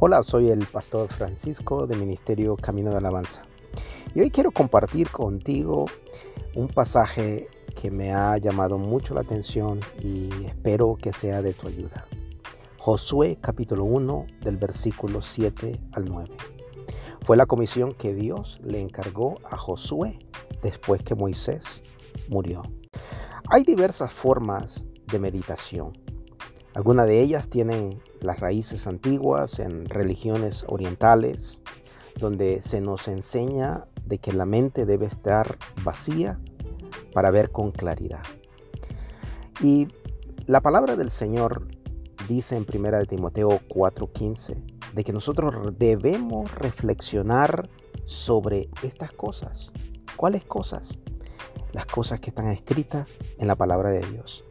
Hola, soy el pastor Francisco de Ministerio Camino de Alabanza. Y hoy quiero compartir contigo un pasaje que me ha llamado mucho la atención y espero que sea de tu ayuda. Josué capítulo 1 del versículo 7 al 9. Fue la comisión que Dios le encargó a Josué después que Moisés murió. Hay diversas formas de meditación. Algunas de ellas tienen las raíces antiguas en religiones orientales, donde se nos enseña de que la mente debe estar vacía para ver con claridad. Y la palabra del Señor dice en 1 de Timoteo 4:15 de que nosotros debemos reflexionar sobre estas cosas. ¿Cuáles cosas? Las cosas que están escritas en la palabra de Dios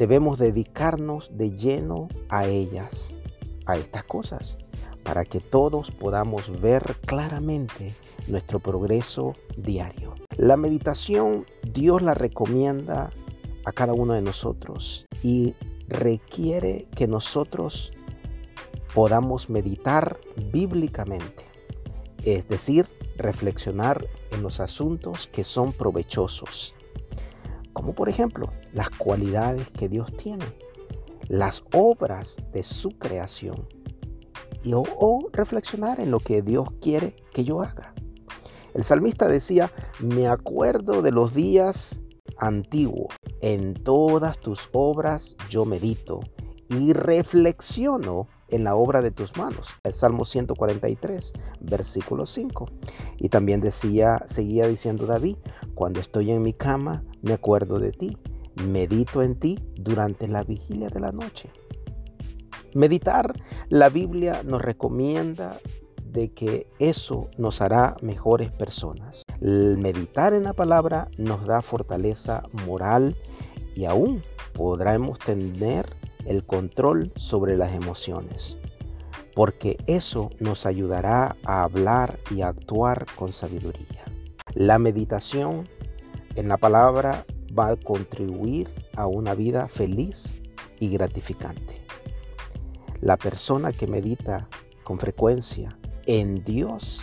debemos dedicarnos de lleno a ellas, a estas cosas, para que todos podamos ver claramente nuestro progreso diario. La meditación Dios la recomienda a cada uno de nosotros y requiere que nosotros podamos meditar bíblicamente, es decir, reflexionar en los asuntos que son provechosos como por ejemplo las cualidades que Dios tiene, las obras de su creación, y o, reflexionar en lo que Dios quiere que yo haga. El salmista decía, me acuerdo de los días antiguos, en todas tus obras yo medito y reflexiono en la obra de tus manos. El Salmo 143, versículo 5. Y también decía, seguía diciendo David, cuando estoy en mi cama, me acuerdo de ti, medito en ti durante la vigilia de la noche. Meditar la Biblia nos recomienda de que eso nos hará mejores personas. Meditar en la palabra nos da fortaleza moral y aún podremos tener el control sobre las emociones, porque eso nos ayudará a hablar y actuar con sabiduría. La meditación en la palabra va a contribuir a una vida feliz y gratificante. La persona que medita con frecuencia en Dios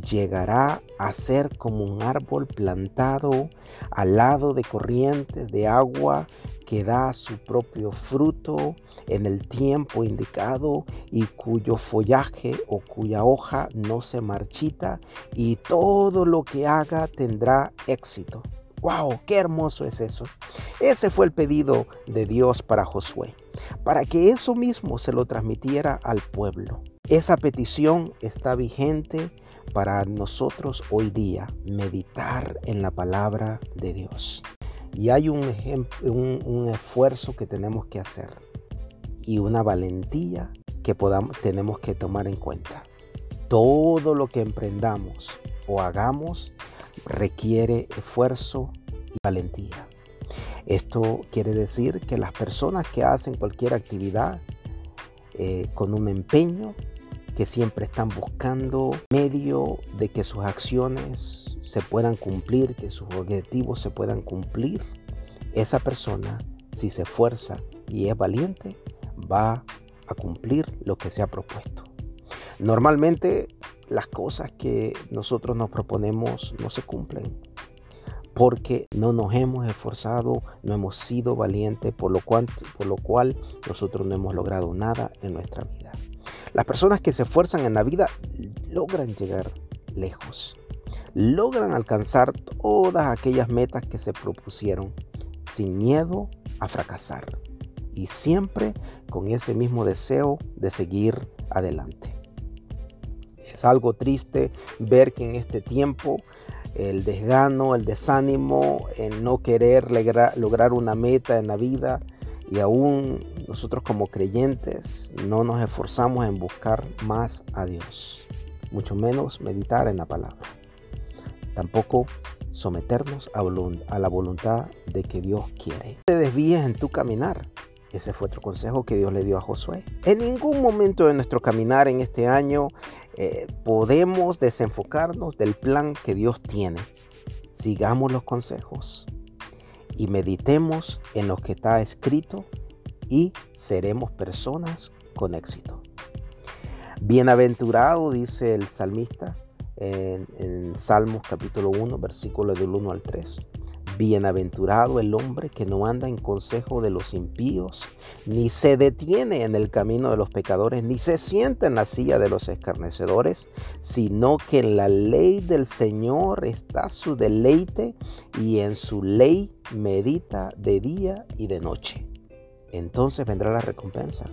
llegará a ser como un árbol plantado al lado de corrientes de agua que da su propio fruto en el tiempo indicado y cuyo follaje o cuya hoja no se marchita y todo lo que haga tendrá éxito. ¡Wow! ¡Qué hermoso es eso! Ese fue el pedido de Dios para Josué, para que eso mismo se lo transmitiera al pueblo. Esa petición está vigente para nosotros hoy día, meditar en la palabra de Dios. Y hay un, un, esfuerzo que tenemos que hacer y una valentía que podamos, tenemos que tomar en cuenta. Todo lo que emprendamos o hagamos requiere esfuerzo y valentía. Esto quiere decir que las personas que hacen cualquier actividad eh, con un empeño, que siempre están buscando medio de que sus acciones se puedan cumplir, que sus objetivos se puedan cumplir, esa persona, si se esfuerza y es valiente, va a cumplir lo que se ha propuesto. Normalmente las cosas que nosotros nos proponemos no se cumplen porque no nos hemos esforzado, no hemos sido valientes, por lo, cual, nosotros no hemos logrado nada en nuestra vida. Las personas que se esfuerzan en la vida logran llegar lejos, logran alcanzar todas aquellas metas que se propusieron sin miedo a fracasar y siempre con ese mismo deseo de seguir adelante. Es algo triste ver que en este tiempo el desgano, el desánimo, el no querer lograr una meta en la vida y aún nosotros como creyentes no nos esforzamos en buscar más a Dios, mucho menos meditar en la palabra. Tampoco someternos a, la voluntad de que Dios quiere. No te desvíes en tu caminar. Ese fue otro consejo que Dios le dio a Josué. En ningún momento de nuestro caminar en este año eh, podemos desenfocarnos del plan que Dios tiene. Sigamos los consejos y meditemos en lo que está escrito y seremos personas con éxito. Bienaventurado, dice el salmista en, en Salmos capítulo 1, versículo del 1 al 3. Bienaventurado el hombre que no anda en consejo de los impíos, ni se detiene en el camino de los pecadores, ni se sienta en la silla de los escarnecedores, sino que en la ley del Señor está su deleite y en su ley medita de día y de noche. Entonces vendrá la recompensa.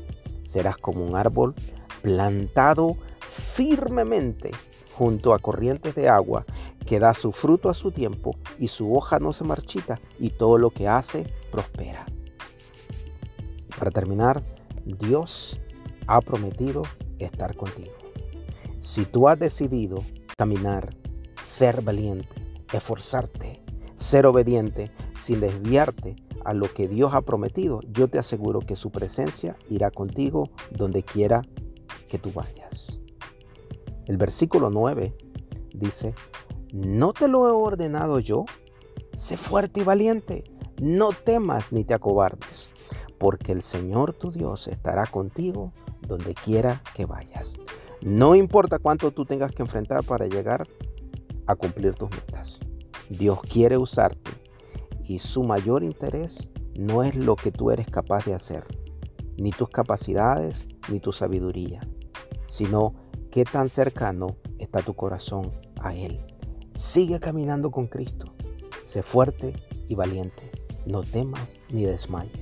Serás como un árbol plantado firmemente junto a corrientes de agua, que da su fruto a su tiempo y su hoja no se marchita y todo lo que hace prospera. Para terminar, Dios ha prometido estar contigo. Si tú has decidido caminar, ser valiente, esforzarte, ser obediente, sin desviarte a lo que Dios ha prometido, yo te aseguro que su presencia irá contigo donde quiera que tú vayas. El versículo 9 dice, ¿no te lo he ordenado yo? Sé fuerte y valiente, no temas ni te acobardes, porque el Señor tu Dios estará contigo donde quiera que vayas. No importa cuánto tú tengas que enfrentar para llegar a cumplir tus metas. Dios quiere usarte y su mayor interés no es lo que tú eres capaz de hacer, ni tus capacidades, ni tu sabiduría, sino ¿Qué tan cercano está tu corazón a Él? Sigue caminando con Cristo. Sé fuerte y valiente. No temas ni desmayes,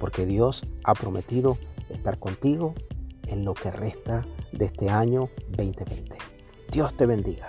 porque Dios ha prometido estar contigo en lo que resta de este año 2020. Dios te bendiga.